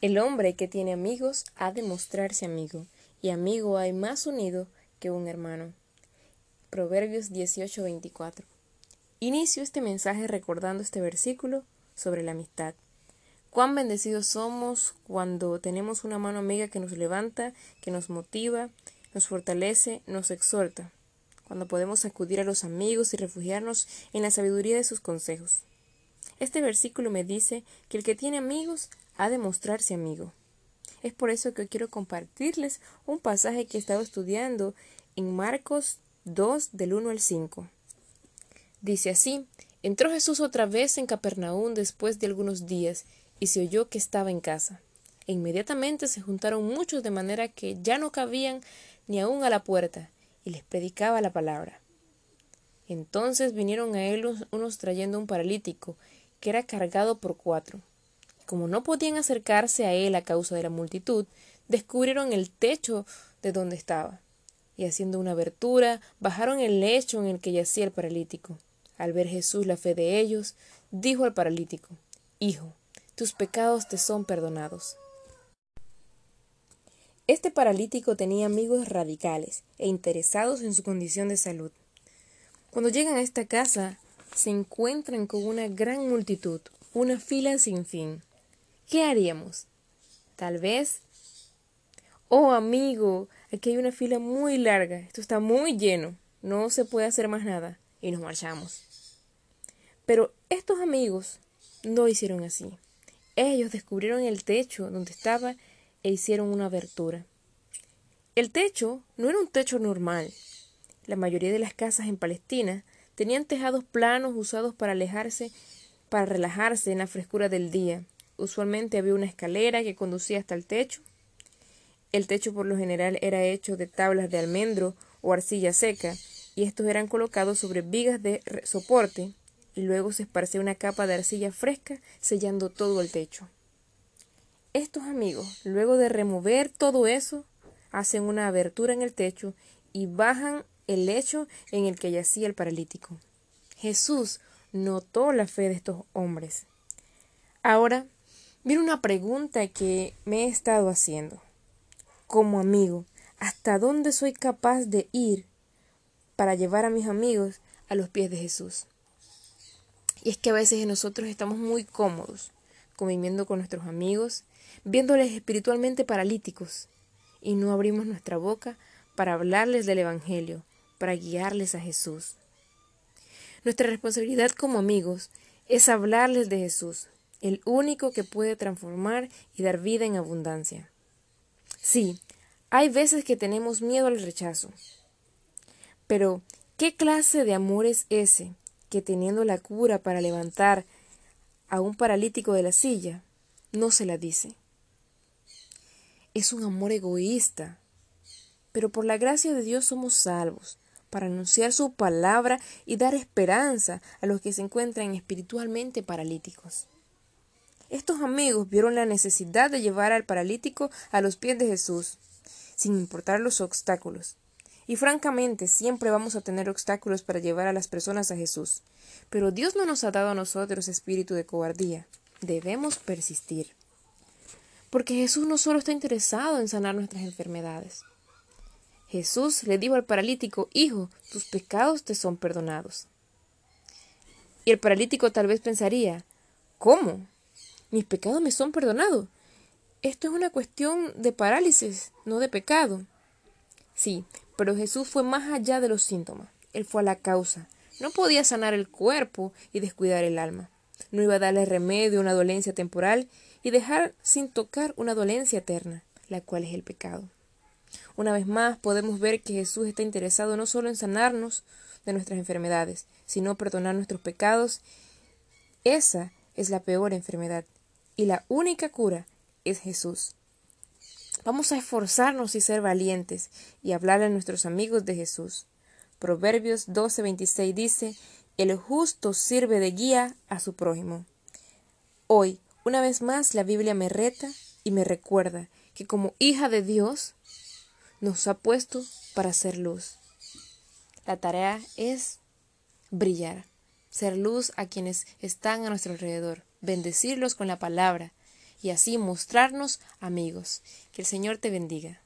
El hombre que tiene amigos ha de mostrarse amigo, y amigo hay más unido que un hermano. Proverbios 18:24. Inicio este mensaje recordando este versículo sobre la amistad. Cuán bendecidos somos cuando tenemos una mano amiga que nos levanta, que nos motiva, nos fortalece, nos exhorta, cuando podemos acudir a los amigos y refugiarnos en la sabiduría de sus consejos. Este versículo me dice que el que tiene amigos ha de mostrarse amigo. Es por eso que quiero compartirles un pasaje que he estado estudiando en Marcos 2 del 1 al 5. Dice así, entró Jesús otra vez en Capernaum después de algunos días y se oyó que estaba en casa. E inmediatamente se juntaron muchos de manera que ya no cabían ni aun a la puerta, y les predicaba la palabra. Entonces vinieron a él unos trayendo un paralítico, que era cargado por cuatro. Como no podían acercarse a él a causa de la multitud, descubrieron el techo de donde estaba, y haciendo una abertura, bajaron el lecho en el que yacía el paralítico. Al ver Jesús la fe de ellos, dijo al paralítico, Hijo, tus pecados te son perdonados. Este paralítico tenía amigos radicales e interesados en su condición de salud. Cuando llegan a esta casa, se encuentran con una gran multitud, una fila sin fin. ¿Qué haríamos? Tal vez. Oh, amigo, aquí hay una fila muy larga, esto está muy lleno, no se puede hacer más nada, y nos marchamos. Pero estos amigos no hicieron así. Ellos descubrieron el techo donde estaba e hicieron una abertura. El techo no era un techo normal. La mayoría de las casas en Palestina tenían tejados planos usados para alejarse, para relajarse en la frescura del día. Usualmente había una escalera que conducía hasta el techo. El techo por lo general era hecho de tablas de almendro o arcilla seca, y estos eran colocados sobre vigas de soporte y luego se esparcía una capa de arcilla fresca sellando todo el techo. Estos amigos, luego de remover todo eso, hacen una abertura en el techo y bajan el lecho en el que yacía el paralítico. Jesús notó la fe de estos hombres. Ahora, viene una pregunta que me he estado haciendo. Como amigo, ¿hasta dónde soy capaz de ir para llevar a mis amigos a los pies de Jesús? Y es que a veces nosotros estamos muy cómodos conviviendo con nuestros amigos, viéndoles espiritualmente paralíticos, y no abrimos nuestra boca para hablarles del Evangelio, para guiarles a Jesús. Nuestra responsabilidad como amigos es hablarles de Jesús, el único que puede transformar y dar vida en abundancia. Sí, hay veces que tenemos miedo al rechazo. Pero, ¿qué clase de amor es ese que teniendo la cura para levantar a un paralítico de la silla, no se la dice. Es un amor egoísta. Pero por la gracia de Dios somos salvos, para anunciar su palabra y dar esperanza a los que se encuentran espiritualmente paralíticos. Estos amigos vieron la necesidad de llevar al paralítico a los pies de Jesús, sin importar los obstáculos. Y francamente, siempre vamos a tener obstáculos para llevar a las personas a Jesús. Pero Dios no nos ha dado a nosotros espíritu de cobardía. Debemos persistir. Porque Jesús no solo está interesado en sanar nuestras enfermedades. Jesús le dijo al paralítico, Hijo, tus pecados te son perdonados. Y el paralítico tal vez pensaría, ¿cómo? Mis pecados me son perdonados. Esto es una cuestión de parálisis, no de pecado. Sí, pero Jesús fue más allá de los síntomas. Él fue a la causa. No podía sanar el cuerpo y descuidar el alma. No iba a darle remedio a una dolencia temporal y dejar sin tocar una dolencia eterna, la cual es el pecado. Una vez más podemos ver que Jesús está interesado no solo en sanarnos de nuestras enfermedades, sino perdonar nuestros pecados. Esa es la peor enfermedad, y la única cura es Jesús. Vamos a esforzarnos y ser valientes y hablar a nuestros amigos de Jesús. Proverbios 12:26 dice, El justo sirve de guía a su prójimo. Hoy, una vez más, la Biblia me reta y me recuerda que como hija de Dios nos ha puesto para ser luz. La tarea es brillar, ser luz a quienes están a nuestro alrededor, bendecirlos con la palabra y así mostrarnos amigos. Que el Señor te bendiga.